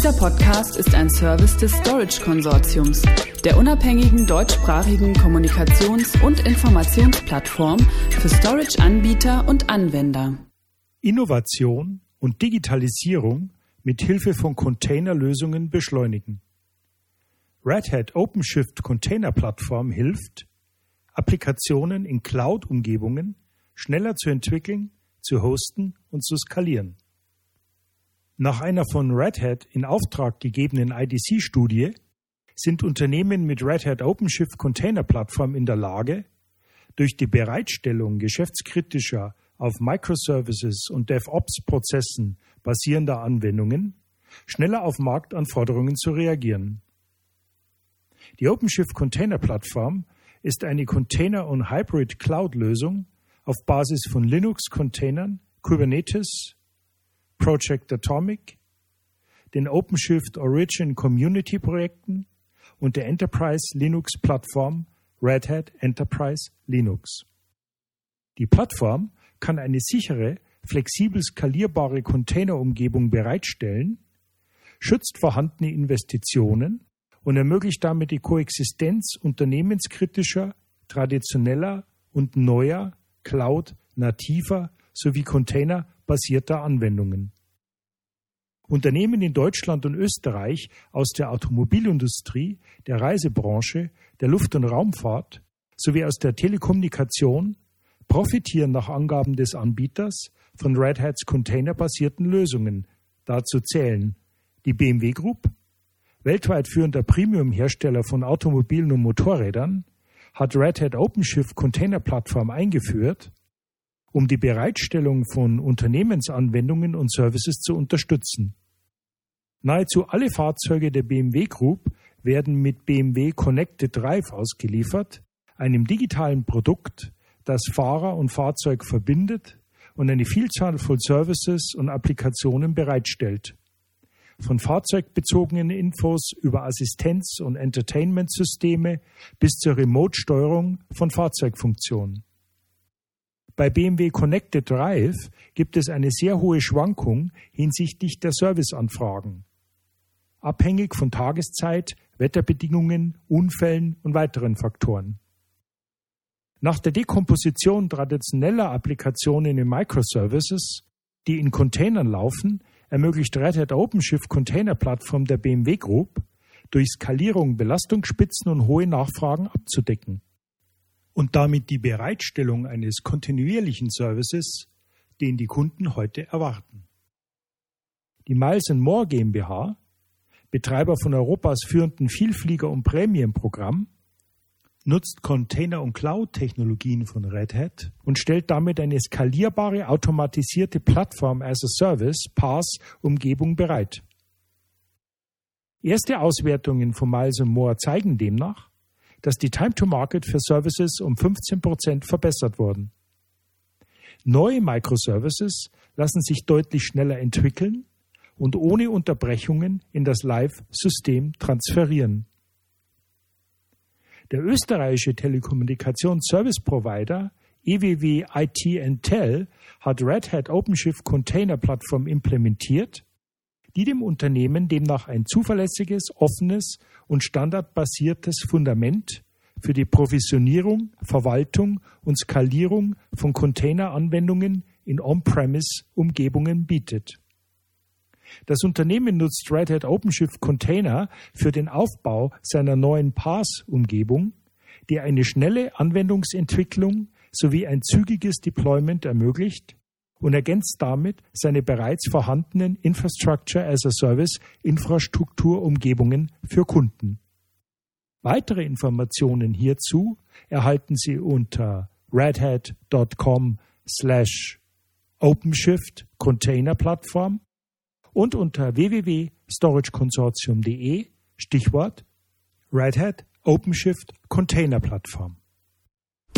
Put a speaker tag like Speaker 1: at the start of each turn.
Speaker 1: Dieser Podcast ist ein Service des Storage Konsortiums, der unabhängigen deutschsprachigen Kommunikations- und Informationsplattform für Storage-Anbieter und Anwender.
Speaker 2: Innovation und Digitalisierung mit Hilfe von Containerlösungen beschleunigen. Red Hat OpenShift Container Plattform hilft, Applikationen in Cloud-Umgebungen schneller zu entwickeln, zu hosten und zu skalieren. Nach einer von Red Hat in Auftrag gegebenen IDC-Studie sind Unternehmen mit Red Hat OpenShift Container Plattform in der Lage, durch die Bereitstellung geschäftskritischer auf Microservices und DevOps-Prozessen basierender Anwendungen schneller auf Marktanforderungen zu reagieren. Die OpenShift Container Plattform ist eine Container- und Hybrid-Cloud-Lösung auf Basis von Linux-Containern, Kubernetes, Project Atomic, den OpenShift Origin Community Projekten und der Enterprise Linux Plattform Red Hat Enterprise Linux. Die Plattform kann eine sichere, flexibel skalierbare Containerumgebung bereitstellen, schützt vorhandene Investitionen und ermöglicht damit die Koexistenz unternehmenskritischer, traditioneller und neuer, Cloud-nativer sowie Container-basierter Anwendungen. Unternehmen in Deutschland und Österreich aus der Automobilindustrie, der Reisebranche, der Luft- und Raumfahrt sowie aus der Telekommunikation profitieren nach Angaben des Anbieters von Red Hats containerbasierten Lösungen. Dazu zählen die BMW Group, weltweit führender Premium-Hersteller von Automobilen und Motorrädern, hat Red Hat OpenShift Container Plattform eingeführt, um die Bereitstellung von Unternehmensanwendungen und Services zu unterstützen. Nahezu alle Fahrzeuge der BMW Group werden mit BMW Connected Drive ausgeliefert, einem digitalen Produkt, das Fahrer und Fahrzeug verbindet und eine Vielzahl von Services und Applikationen bereitstellt. Von fahrzeugbezogenen Infos über Assistenz- und Entertainment-Systeme bis zur Remote-Steuerung von Fahrzeugfunktionen. Bei BMW Connected Drive gibt es eine sehr hohe Schwankung hinsichtlich der Serviceanfragen. Abhängig von Tageszeit, Wetterbedingungen, Unfällen und weiteren Faktoren. Nach der Dekomposition traditioneller Applikationen in Microservices, die in Containern laufen, ermöglicht Red Hat OpenShift Container Plattform der BMW Group, durch Skalierung Belastungsspitzen und hohe Nachfragen abzudecken und damit die Bereitstellung eines kontinuierlichen Services, den die Kunden heute erwarten. Die Miles More GmbH, Betreiber von Europas führenden Vielflieger- und Prämienprogramm, nutzt Container- und Cloud-Technologien von Red Hat und stellt damit eine skalierbare, automatisierte Plattform as a Service, PaaS-Umgebung bereit. Erste Auswertungen von Miles More zeigen demnach, dass die Time to Market für Services um 15 Prozent verbessert wurden. Neue Microservices lassen sich deutlich schneller entwickeln und ohne Unterbrechungen in das Live-System transferieren. Der österreichische Telekommunikations-Service Provider EWW IT Tel hat Red Hat OpenShift Container Plattform implementiert, die dem Unternehmen demnach ein zuverlässiges, offenes und standardbasiertes Fundament für die Provisionierung, Verwaltung und Skalierung von Containeranwendungen in On-Premise-Umgebungen bietet. Das Unternehmen nutzt Red Hat OpenShift Container für den Aufbau seiner neuen PaaS-Umgebung, die eine schnelle Anwendungsentwicklung sowie ein zügiges Deployment ermöglicht und ergänzt damit seine bereits vorhandenen Infrastructure as a Service Infrastrukturumgebungen für Kunden. Weitere Informationen hierzu erhalten Sie unter redhat.com slash OpenShift Container Plattform und unter www.storageconsortium.de Stichwort Red Hat OpenShift Container Plattform.